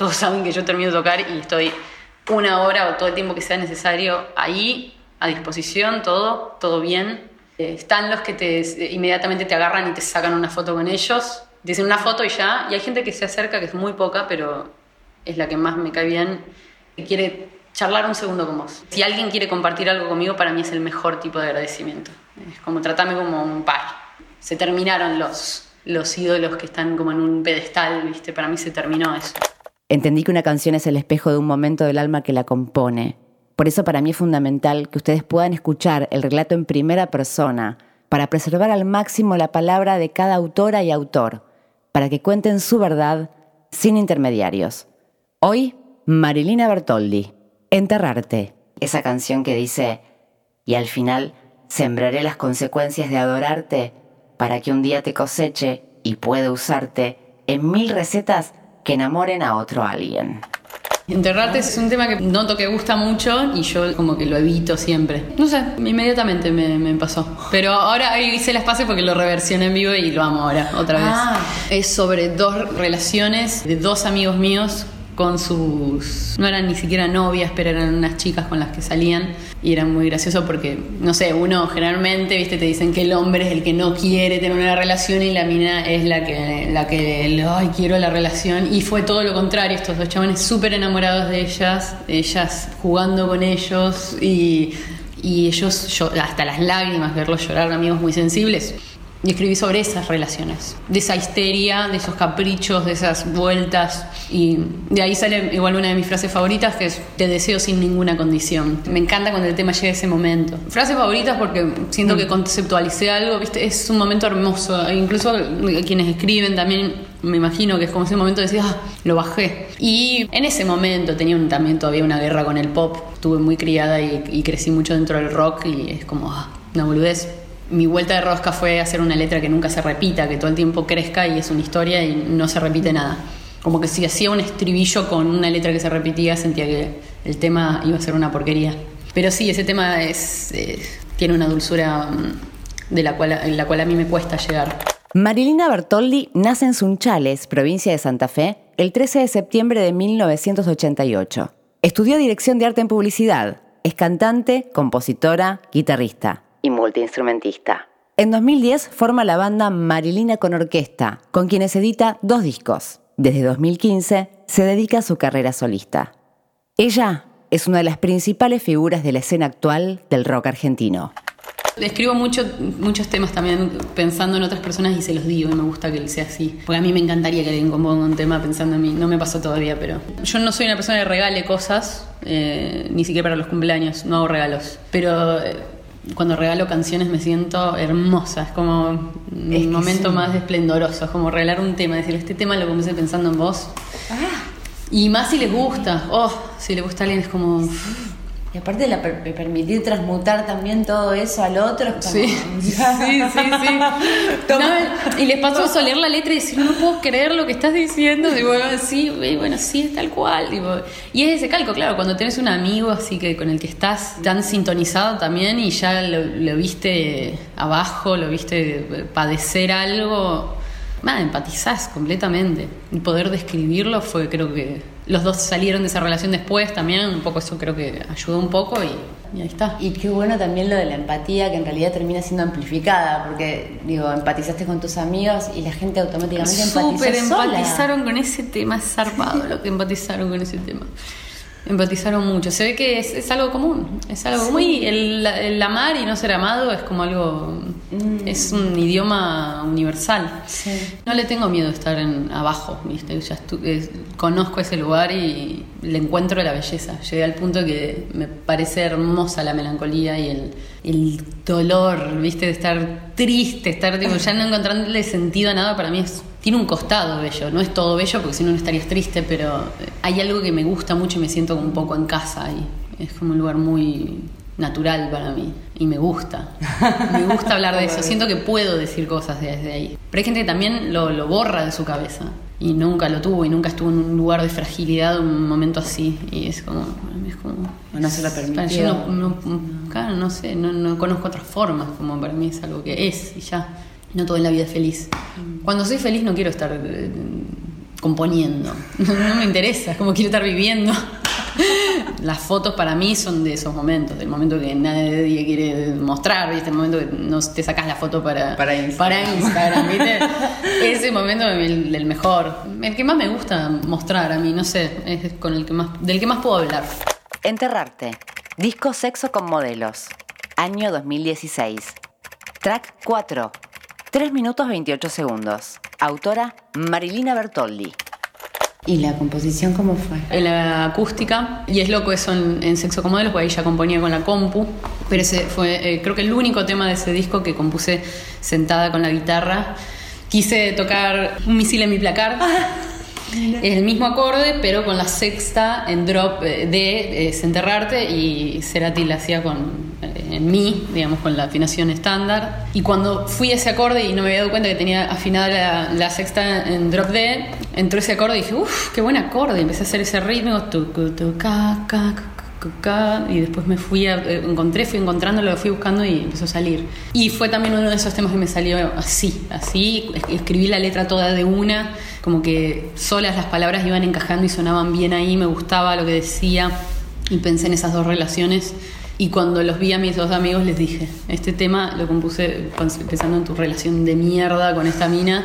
todos saben que yo termino de tocar y estoy una hora o todo el tiempo que sea necesario ahí, a disposición, todo, todo bien. Eh, están los que te, inmediatamente te agarran y te sacan una foto con ellos, dicen una foto y ya, y hay gente que se acerca, que es muy poca, pero es la que más me cae bien, que quiere charlar un segundo con vos. Si alguien quiere compartir algo conmigo, para mí es el mejor tipo de agradecimiento. Es como tratarme como un par. Se terminaron los, los ídolos que están como en un pedestal, ¿viste? Para mí se terminó eso. Entendí que una canción es el espejo de un momento del alma que la compone. Por eso para mí es fundamental que ustedes puedan escuchar el relato en primera persona, para preservar al máximo la palabra de cada autora y autor, para que cuenten su verdad sin intermediarios. Hoy, Marilina Bertoldi, Enterrarte, esa canción que dice, y al final sembraré las consecuencias de adorarte para que un día te coseche y pueda usarte en mil recetas que enamoren a otro alguien. Enterrarte es un tema que noto que gusta mucho y yo como que lo evito siempre. No sé, inmediatamente me, pasó. Pero ahora hice las pases porque lo reversioné en vivo y lo amo ahora, otra vez. Ah. Es sobre dos relaciones de dos amigos míos con sus... no eran ni siquiera novias, pero eran unas chicas con las que salían. Y era muy gracioso porque, no sé, uno generalmente, viste, te dicen que el hombre es el que no quiere tener una relación y la mina es la que, la que, ay, quiero la relación y fue todo lo contrario, estos dos chavales súper enamorados de ellas, ellas jugando con ellos y, y ellos, hasta las lágrimas, verlos llorar, amigos muy sensibles. Y escribí sobre esas relaciones, de esa histeria, de esos caprichos, de esas vueltas. Y de ahí sale igual una de mis frases favoritas, que es, te deseo sin ninguna condición. Me encanta cuando el tema llega a ese momento. Frases favoritas porque siento que mm. conceptualicé algo, ¿viste? es un momento hermoso. E incluso quienes escriben también, me imagino que es como ese momento de decir, ah, lo bajé. Y en ese momento tenía también todavía una guerra con el pop. Estuve muy criada y, y crecí mucho dentro del rock y es como, ah, una boludez mi vuelta de rosca fue hacer una letra que nunca se repita, que todo el tiempo crezca y es una historia y no se repite nada. Como que si hacía un estribillo con una letra que se repetía, sentía que el tema iba a ser una porquería. Pero sí, ese tema eh, tiene una dulzura mm, de la cual, en la cual a mí me cuesta llegar. Marilina Bertoldi nace en Sunchales, provincia de Santa Fe, el 13 de septiembre de 1988. Estudió dirección de arte en publicidad. Es cantante, compositora, guitarrista y multiinstrumentista. En 2010 forma la banda Marilina con Orquesta, con quienes edita dos discos. Desde 2015 se dedica a su carrera solista. Ella es una de las principales figuras de la escena actual del rock argentino. Escribo mucho, muchos temas también pensando en otras personas y se los digo y me gusta que sea así. Porque a mí me encantaría que alguien componga un tema pensando en mí. No me pasó todavía, pero yo no soy una persona que regale cosas, eh, ni siquiera para los cumpleaños, no hago regalos. Pero eh, cuando regalo canciones me siento hermosa, es como un momento más esplendoroso, es como regalar un tema, decir, este tema lo comencé pensando en vos. Ah. Y más si les gusta, oh, si le gusta a alguien es como... Y aparte de, la permitir transmutar también todo eso al otro. Sí, sí, sí, sí. y les pasó a leer la letra y decir, no puedo creer lo que estás diciendo. Y bueno, sí, bueno, sí, es tal cual. Y es ese calco, claro, cuando tenés un amigo así que con el que estás tan sintonizado también y ya lo, viste abajo, lo viste padecer algo, nada, empatizás completamente. Y poder describirlo fue, creo que los dos salieron de esa relación después también, un poco eso creo que ayudó un poco y, ahí está. Y qué bueno también lo de la empatía que en realidad termina siendo amplificada, porque digo, empatizaste con tus amigos y la gente automáticamente Súper empatizaron con ese tema, es zarpado lo que empatizaron con ese tema. Empatizaron mucho. Se ve que es, algo común. Es algo común. Y el, amar y no ser amado es como algo. Es un idioma universal. No le tengo miedo de estar en, abajo. Ya conozco ese lugar y le encuentro la belleza. Llegué al punto que me parece hermosa la melancolía y el, el dolor, ¿viste? De estar triste, estar digo, ya no encontrándole sentido a nada. Para mí es tiene un costado bello, no es todo bello porque si no no estarías triste, pero hay algo que me gusta mucho y me siento un poco en casa ahí. Es como un lugar muy natural para mí y me gusta. Me gusta hablar de eso. Siento que puedo decir cosas desde ahí. Pero hay gente que también lo, borra de su cabeza y nunca lo tuvo y nunca estuvo en un lugar de fragilidad, un momento así. Y es como. Es como no se la permitió. Yo no, claro, no sé, no, no conozco otras formas, como para mí es algo que es y ya. No todo en la vida es feliz. Cuando soy feliz no quiero estar eh, componiendo. No, me interesa, es como quiero estar viviendo. Las fotos para mí son de esos momentos, del momento que nadie quiere mostrar, ¿viste? El momento que no te sacas la foto para, para Instagram, ¿viste? Ese momento es el, mejor, el que más me gusta mostrar a mí, no sé, es con el que más, del que más puedo hablar. Enterrarte. Disco Sexo con Modelos. Año 2016. Track 4. 3 minutos 28 segundos. Autora Marilina Bertoldi. ¿Y la composición cómo fue? En la acústica, y es loco eso en, Sexo con Modelos, porque ahí ya componía con la compu, pero ese fue eh, creo que el único tema de ese disco que compuse sentada con la guitarra. Quise tocar un misil en mi placar. Es el mismo acorde, pero con la sexta en drop eh, de eh, Enterrarte y Cerati la hacía con eh, en mi, digamos, con la afinación estándar. Y cuando fui a ese acorde y no me había dado cuenta que tenía afinada la, sexta en drop D, entró ese acorde y dije, uff, qué buen acorde. Y empecé a hacer ese ritmo, tu, tu, ca, ca, y después me fui a, encontré, fui encontrándolo, lo fui buscando y empezó a salir. Y fue también uno de esos temas que me salió así, así, escribí la letra toda de una, como que solas las palabras iban encajando y sonaban bien ahí, me gustaba lo que decía y pensé en esas dos relaciones. Y cuando los vi a mis dos amigos les dije, este tema lo compuse pensando en tu relación de mierda con esta mina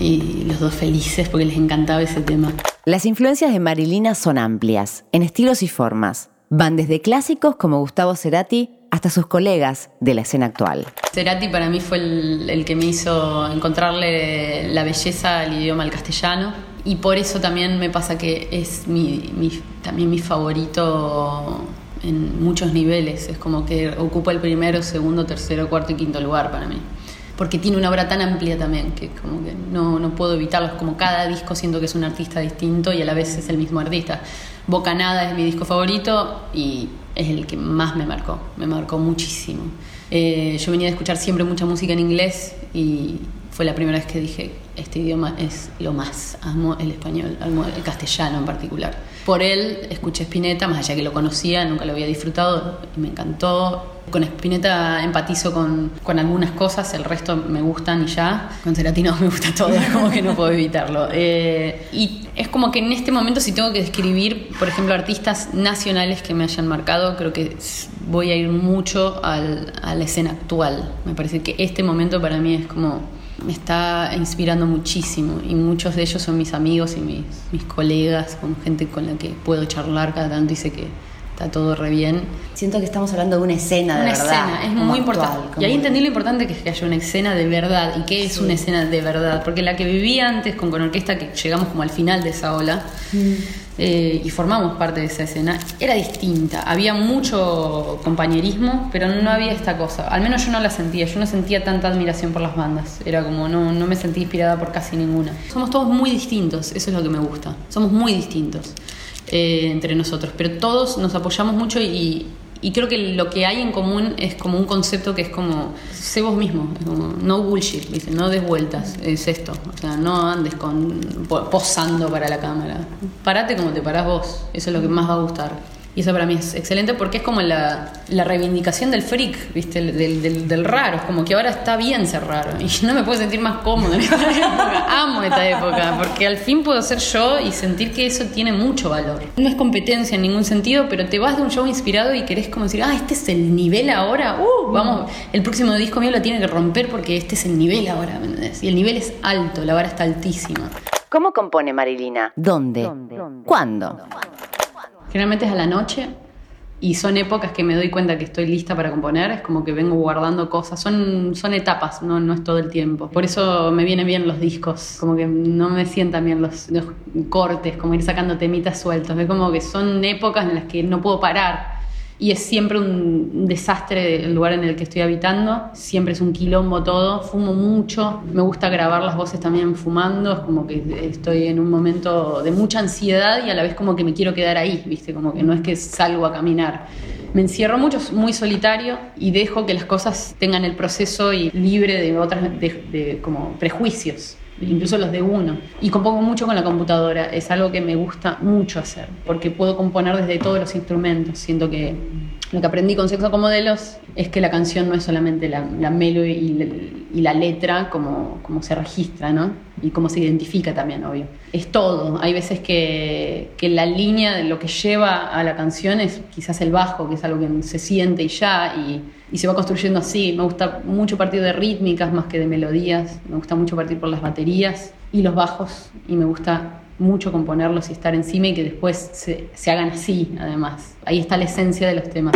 y los dos felices porque les encantaba ese tema. Las influencias de Marilina son amplias, en estilos y formas. Van desde clásicos como Gustavo Cerati hasta sus colegas de la escena actual. Cerati para mí fue el, que me hizo encontrarle la belleza al idioma al castellano y por eso también me pasa que es mi, también mi favorito en muchos niveles. Es como que ocupa el primero, segundo, tercero, cuarto y quinto lugar para mí. Porque tiene una obra tan amplia también que como que no, no puedo evitarlo. Es como cada disco siento que es un artista distinto y a la vez es el mismo artista. Bocanada es mi disco favorito y es el que más me marcó, me marcó muchísimo. Eh, yo venía de escuchar siempre mucha música en inglés y fue la primera vez que dije, este idioma es lo más, amo el español, amo el castellano en particular. Por él escuché Spinetta, más allá que lo conocía, nunca lo había disfrutado y me encantó. Con Spinetta empatizo con, con algunas cosas, el resto me gustan y ya. Con Ceratino me gusta todo, como que no puedo evitarlo. Eh, y es como que en este momento si tengo que describir, por ejemplo, artistas nacionales que me hayan marcado, creo que voy a ir mucho al, a la escena actual. Me parece que este momento para mí es como me está inspirando muchísimo y muchos de ellos son mis amigos y mis, mis colegas, con gente con la que puedo charlar cada tanto y sé que está todo re bien. Siento que estamos hablando de una escena de una verdad. escena, es muy importante. Y ahí entendí lo importante que es que haya una escena de verdad y qué es una escena de verdad, porque la que viví antes con, con orquesta, que llegamos como al final de esa ola, mm. Eh, y formamos parte de esa escena, era distinta. Había mucho compañerismo, pero no había esta cosa. Al menos yo no la sentía. Yo no sentía tanta admiración por las bandas. Era como, no, no me sentí inspirada por casi ninguna. Somos todos muy distintos, eso es lo que me gusta. Somos muy distintos eh, entre nosotros, pero todos nos apoyamos mucho y, creo que lo que hay en común es como un concepto que es como, sé vos mismo, no bullshit, no des vueltas, es esto. O sea, no andes con posando para la cámara. Parate como te parás vos, eso es lo que más va a gustar. Y eso para mí es excelente porque es como la, la reivindicación del freak, ¿viste? Del, del, del, raro. Es como que ahora está bien ser raro. Y no me puedo sentir más cómodo en esta época. Amo esta época porque al fin puedo ser yo y sentir que eso tiene mucho valor. No es competencia en ningún sentido, pero te vas de un show inspirado y querés como decir, ah, este es el nivel ahora. Uh, vamos, el próximo disco mío lo tiene que romper porque este es el nivel ahora. Y el nivel es alto, la vara está altísima. ¿Cómo compone Marilina? ¿Dónde? ¿Dónde? ¿Cuándo? Generalmente es a la noche y son épocas que me doy cuenta que estoy lista para componer, es como que vengo guardando cosas, son, son etapas, no, no es todo el tiempo. Por eso me vienen bien los discos, como que no me sientan bien los, los cortes, como ir sacando temitas sueltos, es como que son épocas en las que no puedo parar y es siempre un desastre el lugar en el que estoy habitando, siempre es un quilombo todo, fumo mucho, me gusta grabar las voces también fumando, es como que estoy en un momento de mucha ansiedad y a la vez como que me quiero quedar ahí, ¿viste? Como que no es que salgo a caminar. Me encierro mucho, muy solitario y dejo que las cosas tengan el proceso y libre de otras de como prejuicios incluso los de uno. Y compongo mucho con la computadora, es algo que me gusta mucho hacer, porque puedo componer desde todos los instrumentos. Siento que lo que aprendí con Sexo con Modelos es que la canción no es solamente la, la melodía y, la letra como, como se registra, ¿no? Y cómo se identifica también, obvio. Es todo. Hay veces que, que, la línea de lo que lleva a la canción es quizás el bajo, que es algo que se siente y ya, y, y se va construyendo así. Me gusta mucho partir de rítmicas más que de melodías. Me gusta mucho partir por las baterías y los bajos, y me gusta mucho componerlos y estar encima y que después se, se hagan así, además. Ahí está la esencia de los temas.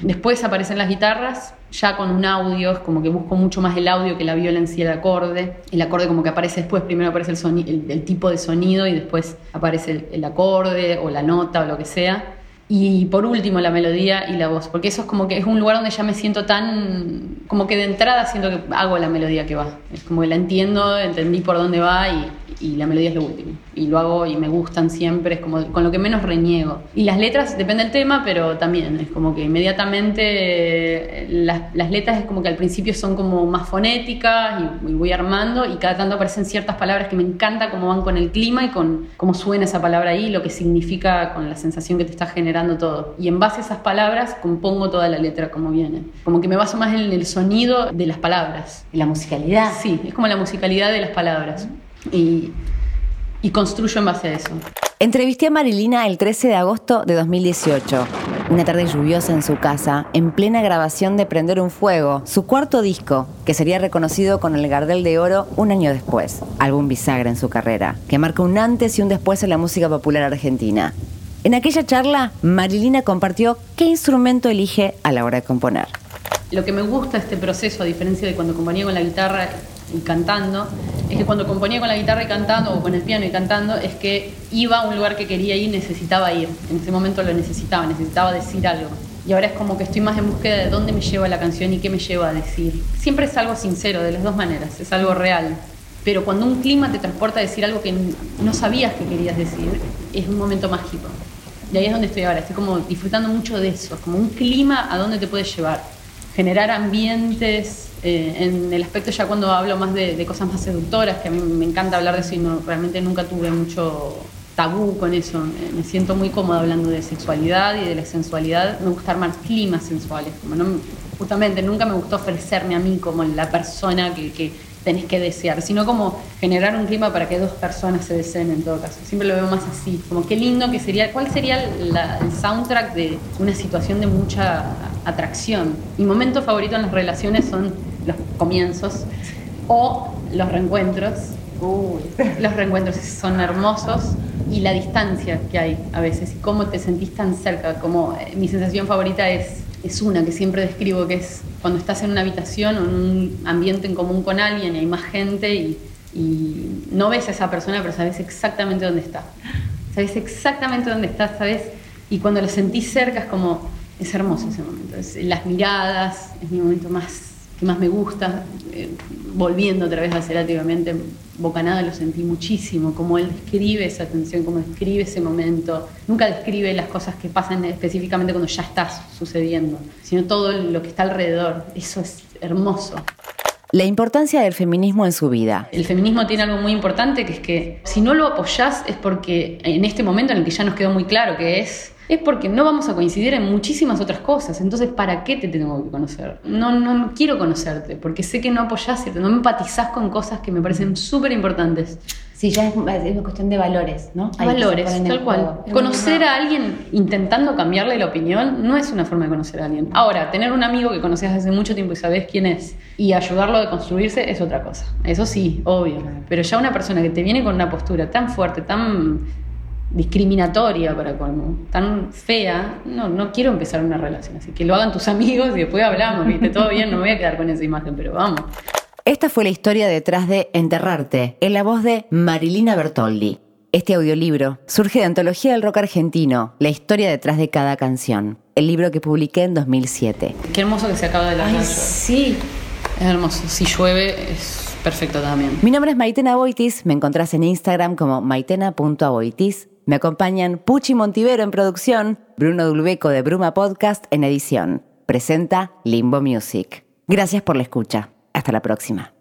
Después aparecen las guitarras, ya con un audio, es como que busco mucho más el audio que la viola en el acorde. El acorde como que aparece después, primero aparece el, el, tipo de sonido y después aparece el, el, acorde o la nota o lo que sea. Y por último la melodía y la voz, porque eso es como que es un lugar donde ya me siento tan, como que de entrada siento que hago la melodía que va. Es como que la entiendo, entendí por dónde va y, y la melodía es lo último. Y lo hago y me gustan siempre, es como con lo que menos reniego. Y las letras, depende del tema, pero también es como que inmediatamente las, las letras es como que al principio son como más fonéticas y, voy armando y cada tanto aparecen ciertas palabras que me encanta cómo van con el clima y con cómo suena esa palabra ahí, lo que significa con la sensación que te está generando todo. Y en base a esas palabras compongo toda la letra como viene. Como que me baso más en el sonido de las palabras. La musicalidad. Sí, es como la musicalidad de las palabras y, construyo en base a eso. Entrevisté a Marilina el 13 de agosto de 2018, una tarde lluviosa en su casa, en plena grabación de Prender un Fuego, su cuarto disco, que sería reconocido con el Gardel de Oro un año después, álbum bisagra en su carrera, que marca un antes y un después en la música popular argentina. En aquella charla, Marilina compartió qué instrumento elige a la hora de componer. Lo que me gusta este proceso, a diferencia de cuando componía con la guitarra y cantando, es que cuando componía con la guitarra y cantando, o con el piano y cantando, es que iba a un lugar que quería ir, necesitaba ir. En ese momento lo necesitaba, necesitaba decir algo. Y ahora es como que estoy más en búsqueda de dónde me lleva la canción y qué me lleva a decir. Siempre es algo sincero, de las dos maneras, es algo real. Pero cuando un clima te transporta a decir algo que no sabías que querías decir, es un momento mágico. Y ahí es donde estoy ahora, estoy como disfrutando mucho de eso, como un clima a dónde te puede llevar. Generar ambientes eh, en el aspecto ya cuando hablo más de, cosas más seductoras, que a mí me encanta hablar de eso y no, realmente nunca tuve mucho tabú con eso. Me siento muy cómoda hablando de sexualidad y de la sensualidad. Me gusta armar climas sensuales. Como no, justamente nunca me gustó ofrecerme a mí como la persona que, que tenés que desear, sino como generar un clima para que dos personas se deseen en todo caso. Siempre lo veo más así, como qué lindo que sería, ¿cuál sería el soundtrack de una situación de mucha atracción? Mi momento favorito en las relaciones son los comienzos o los reencuentros. Los reencuentros son hermosos y la distancia que hay a veces y cómo te sentís tan cerca, como eh, mi sensación favorita es, es una que siempre describo, que es cuando estás en una habitación o en un ambiente en común con alguien y hay más gente y, no ves a esa persona, pero sabes exactamente dónde está. Sabes exactamente dónde está, sabes, y cuando lo sentís cerca es como, es hermoso ese momento. las miradas, es mi momento más que más me gusta, eh, volviendo otra vez a Cerati, Bocanada lo sentí muchísimo, como él describe esa tensión, cómo describe ese momento. Nunca describe las cosas que pasan específicamente cuando ya está sucediendo, sino todo lo que está alrededor. Eso es hermoso. La importancia del feminismo en su vida. El feminismo tiene algo muy importante, que es que si no lo apoyás es porque en este momento en el que ya nos quedó muy claro que es es porque no vamos a coincidir en muchísimas otras cosas. Entonces, ¿para qué te tengo que conocer? No, no, quiero conocerte, porque sé que no apoyás, no empatizás con cosas que me parecen súper importantes. Sí, ya es, una cuestión de valores, ¿no? valores, tal cual. Conocer a alguien intentando cambiarle la opinión no es una forma de conocer a alguien. Ahora, tener un amigo que conoces hace mucho tiempo y sabes quién es y ayudarlo a construirse es otra cosa. Eso sí, obvio. Pero ya una persona que te viene con una postura tan fuerte, tan discriminatoria para colmo, tan fea, no, no quiero empezar una relación. Así que lo hagan tus amigos y después hablamos, ¿viste? Todo bien, no me voy a quedar con esa imagen, pero vamos. Esta fue la historia detrás de Enterrarte, en la voz de Marilina Bertoldi. Este audiolibro surge de Antología del Rock Argentino, la historia detrás de cada canción, el libro que publiqué en 2007. Qué hermoso que se acaba de la Ay, sí. Es hermoso. Si llueve, es perfecto también. Mi nombre es Maitena Boitis, me encontrás en Instagram como maitena.aboitis me acompañan Puchi Montivero en producción, Bruno Dulbeco de Bruma Podcast en edición. Presenta Limbo Music. Gracias por la escucha. Hasta la próxima.